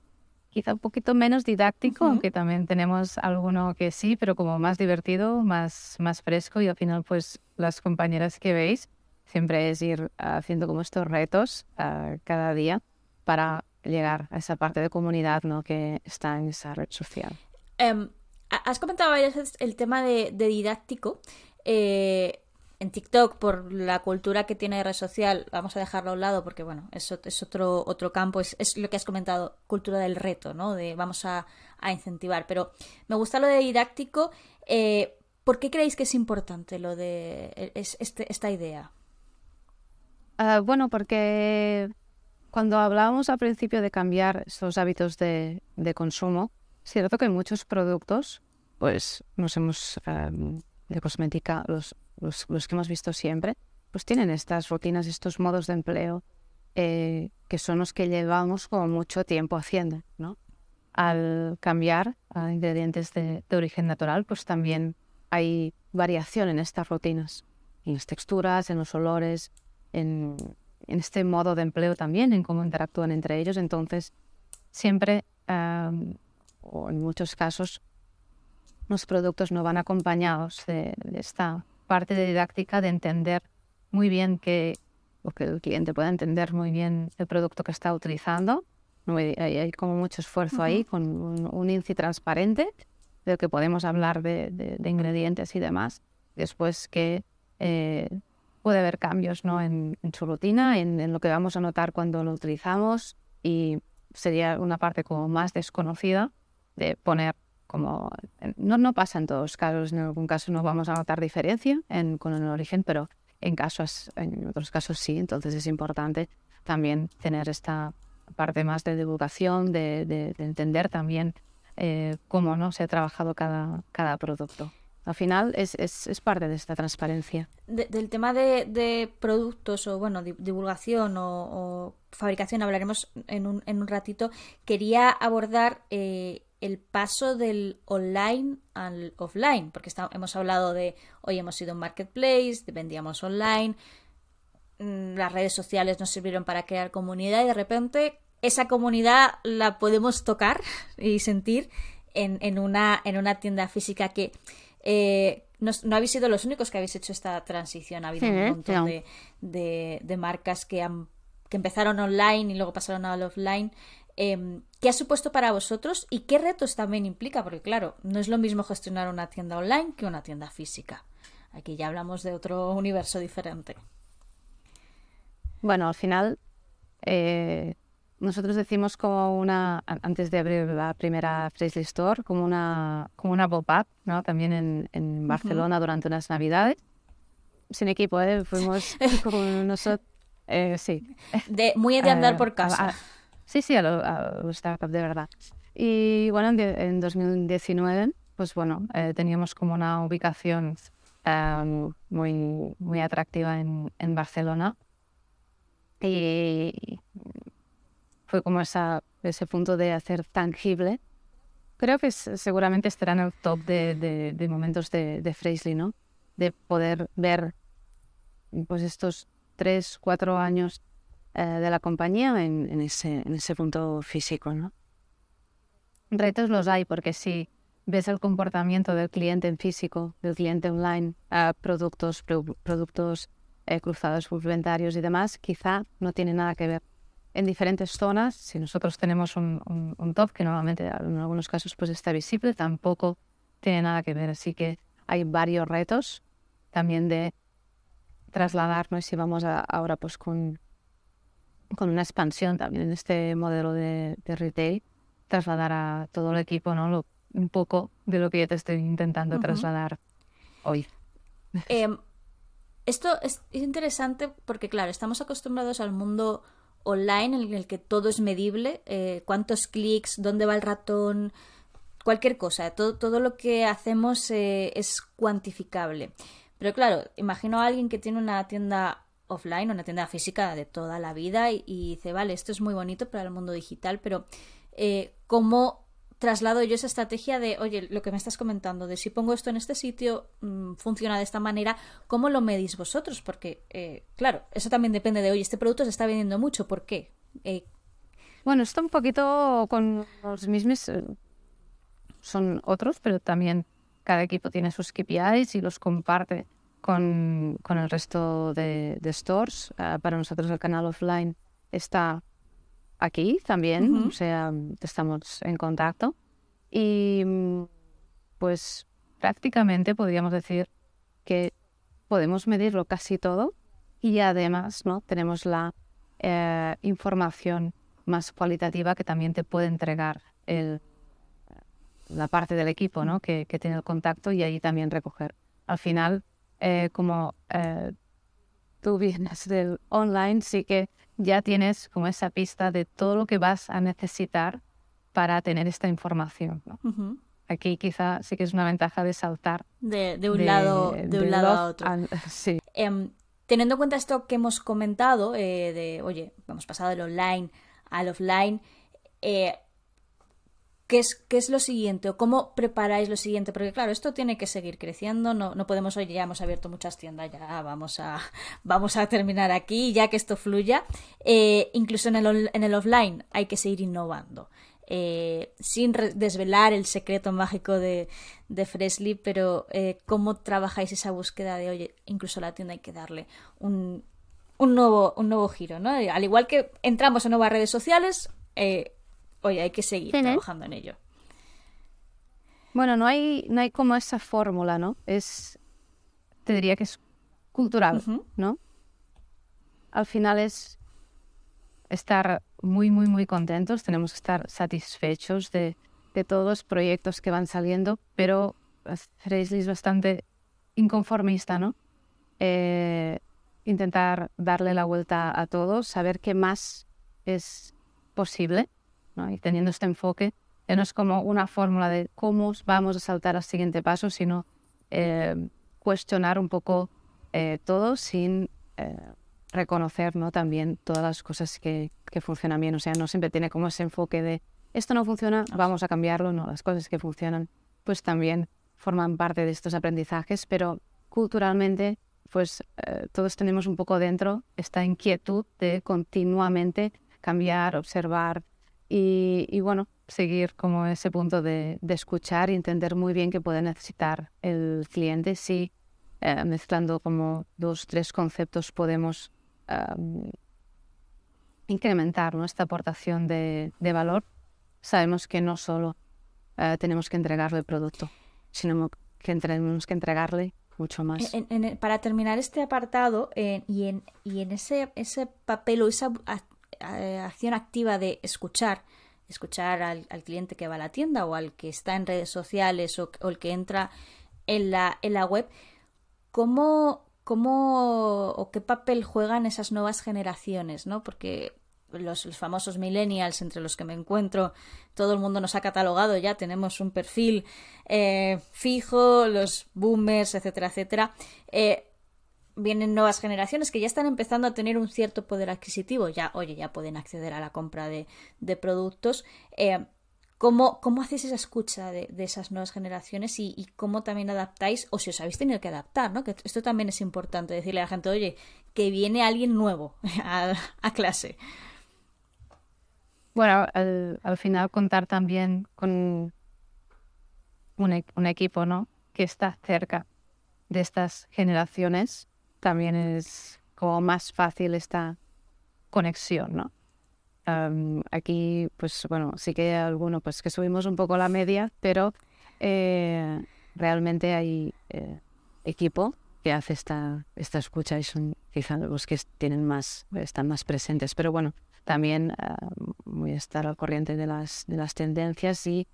quizá un poquito menos didáctico, uh -huh. aunque también tenemos alguno que sí, pero como más divertido, más, más fresco y al final pues las compañeras que veis siempre es ir haciendo como estos retos uh, cada día para llegar a esa parte de comunidad ¿no? que está en esa red social. Um, has comentado varias veces el tema de, de didáctico. Eh, en TikTok, por la cultura que tiene red social, vamos a dejarlo a un lado porque, bueno, es, es otro, otro campo, es, es, lo que has comentado, cultura del reto, ¿no? De vamos a, incentivar. Pero me gusta lo de didáctico. Eh, ¿Por qué creéis que es importante lo de es, este, esta idea? Uh, bueno, porque cuando hablábamos al principio de cambiar estos hábitos de, consumo, es cierto que muchos productos, pues nos hemos, um, de cosmética, los los, los, que hemos visto siempre, pues tienen estas rutinas, estos modos de empleo eh, que son los que llevamos como mucho tiempo haciendo, ¿no? Al cambiar a ingredientes de, de, origen natural, pues también hay variación en estas rutinas, en las texturas, en los olores, en, en este modo de empleo también, en cómo interactúan entre ellos. Entonces, siempre, um, o en muchos casos, los productos no van acompañados de, de esta parte de didáctica de entender muy bien que, o que el cliente pueda entender muy bien el producto que está utilizando. Hay, hay como mucho esfuerzo uh -huh. ahí con un, un INCI transparente de que podemos hablar de, de, de ingredientes y demás. Después que eh, puede haber cambios ¿no? en, en su rutina, en, en, lo que vamos a notar cuando lo utilizamos y sería una parte como más desconocida de poner como no, no pasa en todos los casos, en algún caso no vamos a notar diferencia en, con el origen, pero en, casos, en otros casos sí, entonces es importante también tener esta parte más de divulgación, de, de, de entender también eh, cómo ¿no? se ha trabajado cada, cada producto. Al final es, es, parte de esta transparencia. De, del tema de, productos o bueno divulgación o, fabricación hablaremos en un, en un ratito. Quería abordar eh, el paso del online al offline, porque hemos hablado de hoy hemos sido un marketplace, vendíamos online, mm, las redes sociales nos sirvieron para crear comunidad y de repente esa comunidad la podemos tocar y sentir en, en, una, en una tienda física que eh, no, no, habéis sido los únicos que habéis hecho esta transición. Ha habido sí, un montón de, de, de, marcas que, han, que empezaron online y luego pasaron al offline. Eh, ¿Qué ha supuesto para vosotros y qué retos también implica? Porque claro, no es lo mismo gestionar una tienda online que una tienda física. Aquí ya hablamos de otro universo diferente. Bueno, al final, eh, nosotros decimos como una, antes de abrir la primera Freshly Store, como una, como una pop-up, ¿no? También en, en Barcelona uh -huh. durante unas navidades. Sin equipo, ¿eh? Fuimos como nosotros... Eh, sí. De, muy de andar uh, por casa. A, a, Sí, sí, a, lo, a los startups de verdad. Y bueno, en, en 2019, pues bueno, eh, teníamos como una ubicación um, muy, muy atractiva en, en Barcelona. Y fue como esa, ese punto de hacer tangible. Creo que es, seguramente estará en el top de, de, de momentos de, de ¿no? De poder ver pues estos tres, cuatro años eh, de la compañía en, en, ese, en ese punto físico. ¿no? Retos los hay porque si ves el comportamiento del cliente en físico, del cliente online, productos, pro, productos eh, cruzados complementarios y demás, quizá no tiene nada que ver. En diferentes zonas, si nosotros tenemos un, un, un, top que normalmente en algunos casos pues está visible, tampoco tiene nada que ver. Así que hay varios retos también de trasladarnos si vamos a, ahora pues con con una expansión también en este modelo de, de retail, trasladar a todo el equipo ¿no? Lo, un poco de lo que yo te estoy intentando uh -huh. trasladar hoy. Eh, esto es, es, interesante porque, claro, estamos acostumbrados al mundo online en el que todo es medible, eh, cuántos clics, dónde va el ratón, cualquier cosa, todo, todo lo que hacemos eh, es cuantificable. Pero claro, imagino a alguien que tiene una tienda offline, una tienda física de toda la vida y, dice, vale, esto es muy bonito para el mundo digital, pero eh, ¿cómo traslado yo esa estrategia de, oye, lo que me estás comentando, de si pongo esto en este sitio, mm, funciona de esta manera, ¿cómo lo medís vosotros? Porque, eh, claro, eso también depende de, oye, este producto se está vendiendo mucho, ¿por qué? Eh, bueno, esto un poquito con los mismos, son otros, pero también cada equipo tiene sus KPIs y los comparte con, con el resto de, stores. Ah, para nosotros el canal offline está aquí también, o sea, estamos en contacto. Y pues prácticamente podríamos decir que podemos medirlo casi todo y además no tenemos la eh, información más cualitativa que también te puede entregar el, la parte del equipo ¿no? que, que tiene el contacto y ahí también recoger. Al final, eh, como eh, tú vienes del online, sí que ya tienes como esa pista de todo lo que vas a necesitar para tener esta información. Aquí quizá sí que es una ventaja de saltar de, un lado, de un lado a otro. sí. Em, teniendo en cuenta esto que hemos comentado, eh, de, oye, hemos pasado del online al offline, ¿Qué es, ¿Qué es lo siguiente o cómo preparáis lo siguiente? Porque claro, esto tiene que seguir creciendo, no, no podemos, oye, ya hemos abierto muchas tiendas, ya vamos a, vamos a terminar aquí, ya que esto fluya. Eh, incluso en el, en el offline hay que seguir innovando. Eh, sin desvelar el secreto mágico de, de Freshly, pero eh, cómo trabajáis esa búsqueda de, oye, incluso a la tienda hay que darle un, un, nuevo, un nuevo giro, ¿no? Al igual que entramos en nuevas redes sociales, oye, hay que seguir trabajando en ello. Bueno, no hay, no hay como esa fórmula, ¿no? Es, te diría que es cultural, ¿no? Al final es estar muy, muy, muy contentos, tenemos que estar satisfechos de, todos los proyectos que van saliendo, pero Fraisley es bastante inconformista, ¿no? Eh, intentar darle la vuelta a todos, saber qué más es posible y teniendo este enfoque, no es como una fórmula de cómo vamos a saltar al siguiente paso, sino eh, cuestionar un poco eh, todo sin eh, reconocer ¿no? también todas las cosas que, que, funcionan bien. O sea, no siempre tiene como ese enfoque de esto no funciona, vamos a cambiarlo. No, las cosas que funcionan pues también forman parte de estos aprendizajes, pero culturalmente pues todos tenemos un poco dentro esta inquietud de continuamente cambiar, observar, y, bueno, seguir como ese punto de, escuchar y entender muy bien qué puede necesitar el cliente. Si eh, mezclando como dos, tres conceptos podemos incrementar nuestra aportación de, valor, sabemos que no solo eh, tenemos que entregarle el producto, sino que tenemos que entregarle mucho más. para terminar este apartado y en, y en ese, ese papel o esa acción activa de escuchar, escuchar al, cliente que va a la tienda o al que está en redes sociales o, el que entra en la, en la web, ¿cómo, cómo o qué papel juegan esas nuevas generaciones? ¿no? Porque los, famosos millennials entre los que me encuentro, todo el mundo nos ha catalogado ya, tenemos un perfil eh, fijo, los boomers, etcétera, etcétera. Eh, vienen nuevas generaciones que ya están empezando a tener un cierto poder adquisitivo, ya, oye, ya pueden acceder a la compra de, productos. Eh, ¿cómo, ¿cómo, hacéis esa escucha de, esas nuevas generaciones y, cómo también adaptáis, o si os habéis tenido que adaptar, ¿no? Que esto también es importante, decirle a la gente, oye, que viene alguien nuevo a, clase. Bueno, al, final contar también con un, un equipo, ¿no? Que está cerca de estas generaciones también es como más fácil esta conexión, ¿no? aquí, pues bueno, sí que hay alguno pues que subimos un poco la media, pero eh, realmente hay eh, equipo que hace esta, esta escucha y son quizá los que tienen más, están más presentes. Pero bueno, también voy a estar al corriente de las, de las tendencias y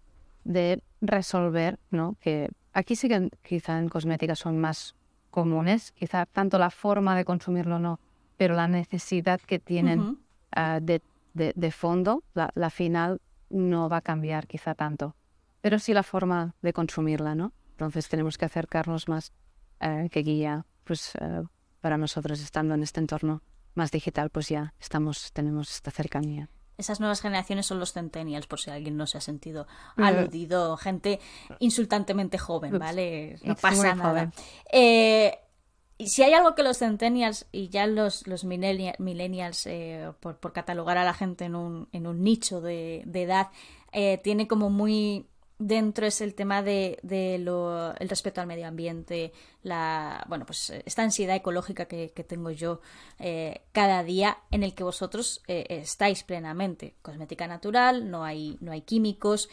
de resolver, ¿no? Que aquí sí que quizá en cosmética son más comunes, quizá tanto la forma de consumirlo no, pero la necesidad que tienen ah, de, de, fondo, la, final no va a cambiar quizá tanto. pero sí la forma de consumirla, ¿no? Entonces tenemos que acercarnos más eh, que guía, pues eh, para nosotros estando en este entorno más digital, pues ya estamos, tenemos esta cercanía. Esas nuevas generaciones son los centennials, por si alguien no se ha sentido aludido. Gente insultantemente joven, ¿vale? No pasa nada. Eh, si hay algo que los centennials y ya los, los millennials, eh, por, por, catalogar a la gente en un, en un nicho de, de edad, eh, tiene como muy dentro es el tema de, de lo, el respeto al medio ambiente, la, bueno, pues esta ansiedad ecológica que, tengo yo eh, cada día en el que vosotros estáis plenamente. Cosmética natural, no hay, no hay químicos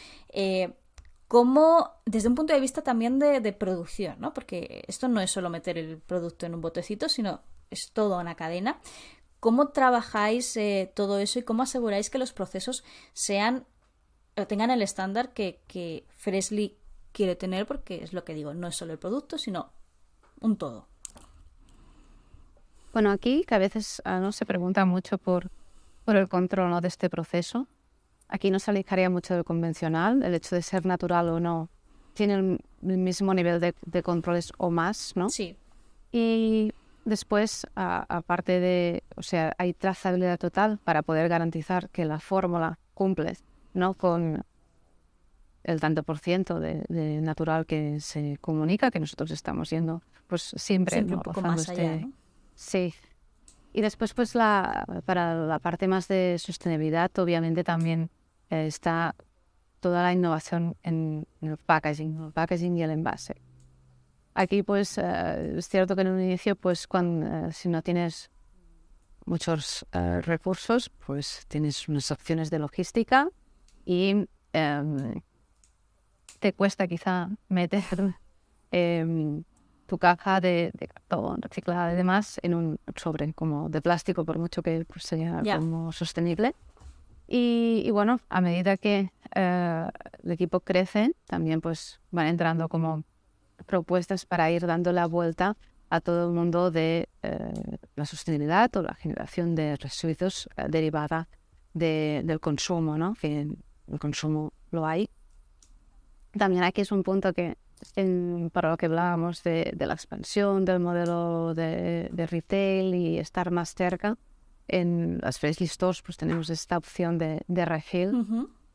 como desde un punto de vista también de, producción, ¿no? Porque esto no es solo meter el producto en un botecito, sino es toda una cadena. ¿Cómo trabajáis eh, todo eso y cómo aseguráis que los procesos sean tengan el estándar que, que Freshly quiere tener? Porque es lo que digo, no es solo el producto, sino un todo. Bueno, aquí que a veces ah, no se pregunta mucho por, por el control de este proceso. Aquí no se alejaría mucho del convencional, el hecho de ser natural o no tiene el, mismo nivel de, controles o más, ¿no? Sí. Y después, aparte de, o sea, hay trazabilidad total para poder garantizar que la fórmula cumple, ¿no? Con el tanto por ciento de, natural que se comunica, que nosotros estamos yendo, pues siempre, un poco más este allá, ¿no? Sí, y después, pues la, para la parte más de sostenibilidad, obviamente también eh, está toda la innovación en, el packaging, el packaging y el envase. Aquí, pues, eh, es cierto que en un inicio, pues, cuando, eh, si no tienes muchos recursos, pues tienes unas opciones de logística y em, te cuesta quizá meter em, tu caja de, cartón reciclada y demás en un sobre como de plástico, por mucho que pues, sea como sostenible. Y, bueno, a medida que eh, el equipo crece, también pues van entrando como propuestas para ir dando la vuelta a todo el mundo de eh, la sostenibilidad o la generación de residuos eh, derivada del consumo, ¿no? Que el consumo lo hay. También aquí es un punto que para lo que hablábamos de, la expansión del modelo de, de, retail y estar más cerca, en las Freshly Stores pues tenemos esta opción de, de refill,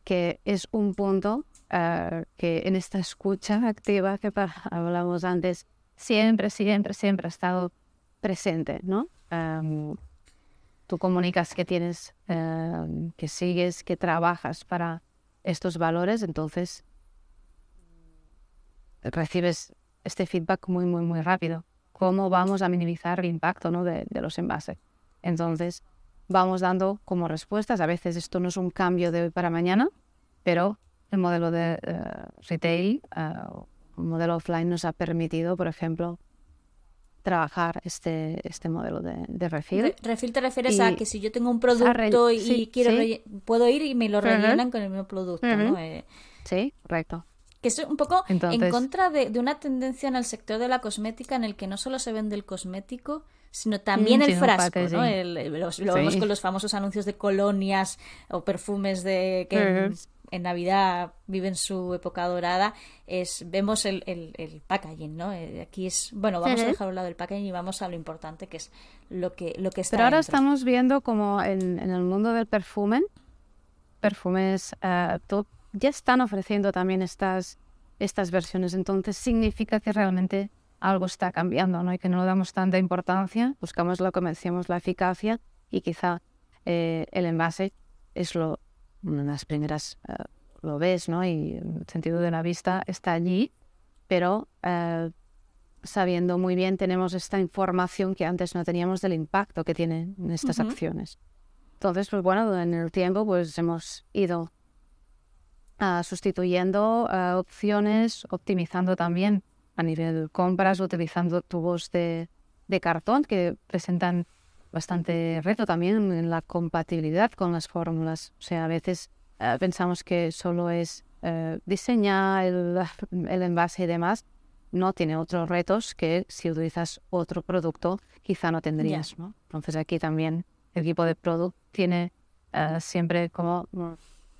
que es un punto eh, que en esta escucha activa que hablamos antes, siempre, siempre, siempre ha estado presente, ¿no? Em, tú comunicas que tienes, em, que sigues, que trabajas para estos valores, entonces recibes este feedback muy, muy, muy rápido. ¿Cómo vamos a minimizar el impacto ¿no? de, los envases? Entonces, vamos dando como respuestas. A veces esto no es un cambio de hoy para mañana, pero el modelo de eh, retail, el modelo offline nos ha permitido, por ejemplo, trabajar este, este modelo de, de refill. refill te refieres a que si yo tengo un producto y quiero puedo ir y me lo rellenan con el mismo producto, ¿no? Eh, sí, correcto. Que es un poco en contra de, de, una tendencia en el sector de la cosmética en el que no solo se vende el cosmético, sino también mm, el frasco, ¿no? lo vemos con los famosos anuncios de colonias o perfumes de que en, Navidad viven su época dorada. Es, vemos el, el, packaging, ¿no? Eh, aquí es, bueno, vamos a dejar a un lado el packaging y vamos a lo importante que es lo que, lo que está Pero ahora estamos viendo como en, en, el mundo del perfume, perfumes uh, top, ya están ofreciendo también estas, estas versiones. Entonces significa que realmente algo está cambiando ¿no? y que no le damos tanta importancia, buscamos lo que decíamos, la eficacia y quizá eh, el envase es lo, de las primeras, eh, lo ves, ¿no? y el sentido de la vista está allí, pero eh, sabiendo muy bien tenemos esta información que antes no teníamos del impacto que tienen estas acciones. Entonces, pues bueno, en el tiempo pues hemos ido ah, sustituyendo ah, opciones, optimizando también a nivel compras utilizando tubos de, de cartón que presentan bastante reto también en la compatibilidad con las fórmulas. O sea, a veces eh, pensamos que solo es eh, diseñar el, el, envase y demás. No tiene otros retos que si utilizas otro producto quizá no tendrías. ¿no? Entonces aquí también el equipo de producto tiene eh, siempre como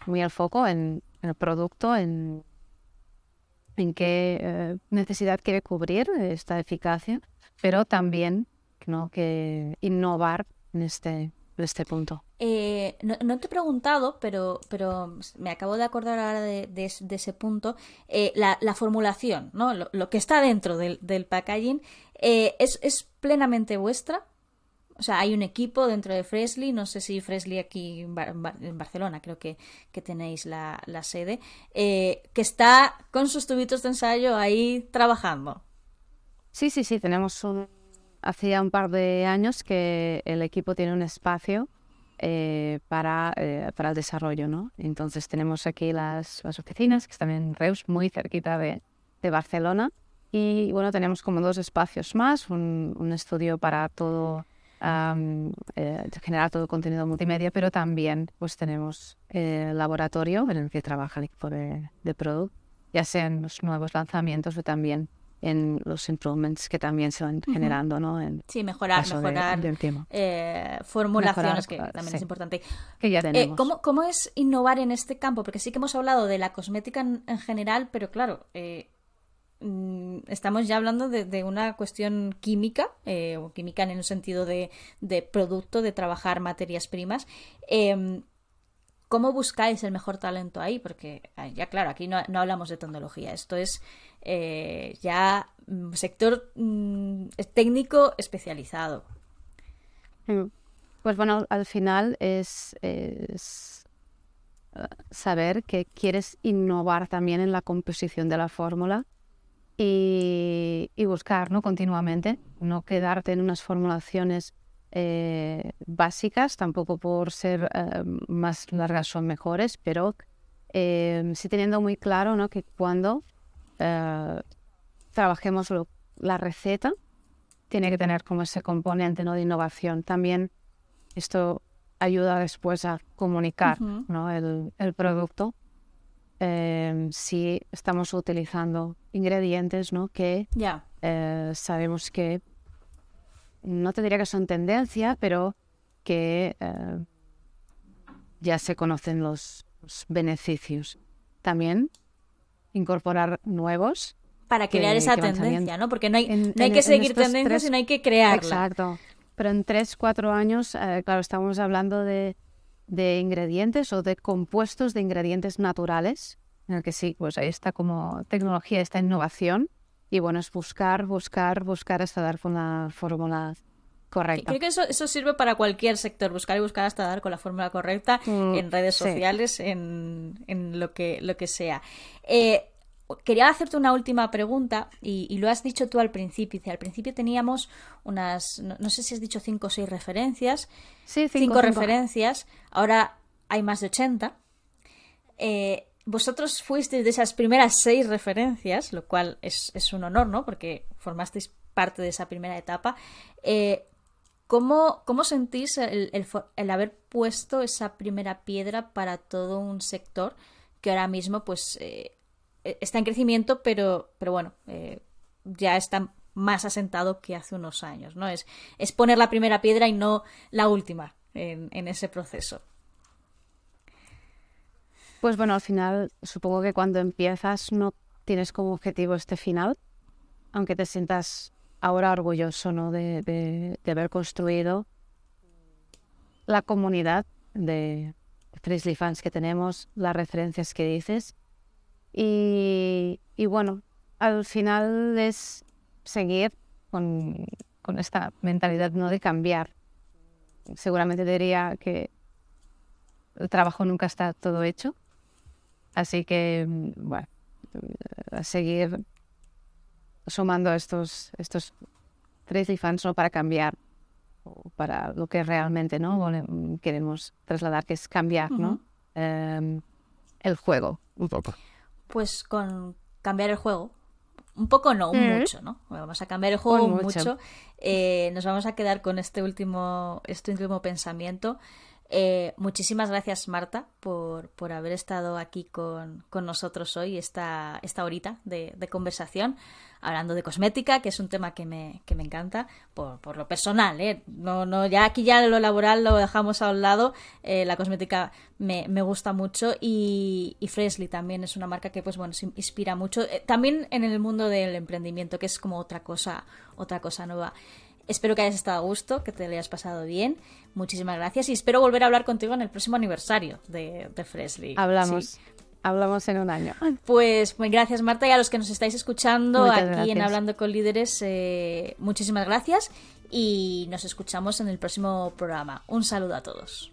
muy el foco en, en el producto, en en qué necesidad quiere cubrir esta eficacia, pero también ¿no? que innovar en este, este punto. Eh, no, te he preguntado, pero, pero me acabo de acordar ahora de, ese punto. Eh, la, formulación, ¿no? Lo, que está dentro del, packaging, ¿es, ¿es, plenamente vuestra? O sea, hay un equipo dentro de Fresley, no sé si Fresley aquí en, Barcelona, creo que, que tenéis la, sede, que está con sus tubitos de ensayo ahí trabajando. Sí, sí, sí, tenemos un, hacía un par de años que el equipo tiene un espacio eh, para, eh, para el desarrollo, ¿no? Entonces tenemos aquí las, las oficinas, que están en Reus, muy cerquita de, de Barcelona. Y bueno, tenemos como dos espacios más, un, un estudio para todo, eh, generar todo contenido multimedia, pero también pues tenemos el laboratorio en el que trabaja el equipo de, de Product, ya sean los nuevos lanzamientos o también en los improvements que también se van generando, ¿no? En sí, mejorar, mejorar eh, formulaciones, que también es importante. Que ya eh, tenemos. ¿cómo, ¿cómo, es innovar en este campo? Porque sí que hemos hablado de la cosmética en, general, pero claro, eh, mm, estamos ya hablando de, una cuestión química, o química en el sentido de, de, producto, de trabajar materias primas. ¿Cómo buscáis el mejor talento ahí? Porque ya claro, aquí no, no hablamos de tecnología, esto es eh, ya mm, sector mm, técnico especializado. Mm. Pues bueno, al final es, eh, saber que quieres innovar también en la composición de la fórmula y, buscar ¿no? continuamente, no quedarte en unas formulaciones eh, básicas, tampoco por ser más largas son mejores, pero sí teniendo muy claro ¿no? que cuando eh, trabajemos la receta, tiene que tener como ese componente ¿no? de innovación. También esto ayuda después a comunicar ¿no? el, el, producto. Si estamos utilizando ingredientes ¿no? que eh, sabemos que no te diría que son tendencia, pero que eh, ya se conocen los, los beneficios. También incorporar nuevos. Para crear esa tendencia, ¿no? Porque no hay, no hay que seguir tendencias, sino hay que crearla. Exacto. Pero en tres, cuatro años, eh, claro, estamos hablando de, de ingredientes o de compuestos de ingredientes naturales, en el que sí, pues ahí está como tecnología, esta innovación. Y bueno, es buscar, buscar, buscar hasta dar con la fórmula correcta. Creo que eso, eso sirve para cualquier sector, buscar y buscar hasta dar con la fórmula correcta mm, en redes sociales, en, en, lo, que, lo que sea. Eh, quería hacerte una última pregunta y, lo has dicho tú al principio. Al principio teníamos unas, no, sé si has dicho cinco o seis referencias. Sí, cinco, referencias. Ahora hay más de 80. Eh, vosotros fuisteis de esas primeras seis referencias, lo cual es, un honor, ¿no? Porque formasteis parte de esa primera etapa. Eh, ¿cómo, ¿cómo, sentís el, el, haber puesto esa primera piedra para todo un sector que ahora mismo, pues, eh, e, está en crecimiento, pero, pero bueno, eh, ya está más asentado que hace unos años, ¿no? Es, es poner la primera piedra y no la última en, en ese proceso. Pues bueno, al final supongo que cuando empiezas no tienes como objetivo este final, aunque te sientas ahora orgulloso ¿no? de, haber construido la comunidad de Frisley fans que tenemos, las referencias que dices y, bueno, al final es seguir con, esta mentalidad no de cambiar. Seguramente diría que el trabajo nunca está todo hecho. Así que, bueno, a seguir sumando estos, estos tres fans ¿no? para cambiar para lo que realmente no queremos trasladar, que es cambiar ¿no? Em, el juego un poco pues con cambiar el juego. Un poco no, mucho, ¿no? Vamos a cambiar el juego mucho. Eh, nos vamos a quedar con este último, este último pensamiento. Eh, muchísimas gracias, Marta, por, por haber estado aquí con, con, nosotros hoy, esta, esta horita de, conversación, hablando de cosmética, que es un tema que me, que me encanta, por, por lo personal, ¿eh? No, no, ya aquí ya lo laboral lo dejamos a un lado, eh, la cosmética me, me, gusta mucho y, y Fresley también es una marca que, pues bueno, se inspira mucho, eh, también en el mundo del emprendimiento, que es como otra cosa, otra cosa nueva. Espero que hayas estado a gusto, que te lo hayas pasado bien. Muchísimas gracias y espero volver a hablar contigo en el próximo aniversario de, de Fresley. Hablamos. Sí. Hablamos en un año. Pues muy gracias Marta y a los que nos estáis escuchando Muchas aquí gracias. en Hablando con Líderes, eh, muchísimas gracias y nos escuchamos en el próximo programa. Un saludo a todos.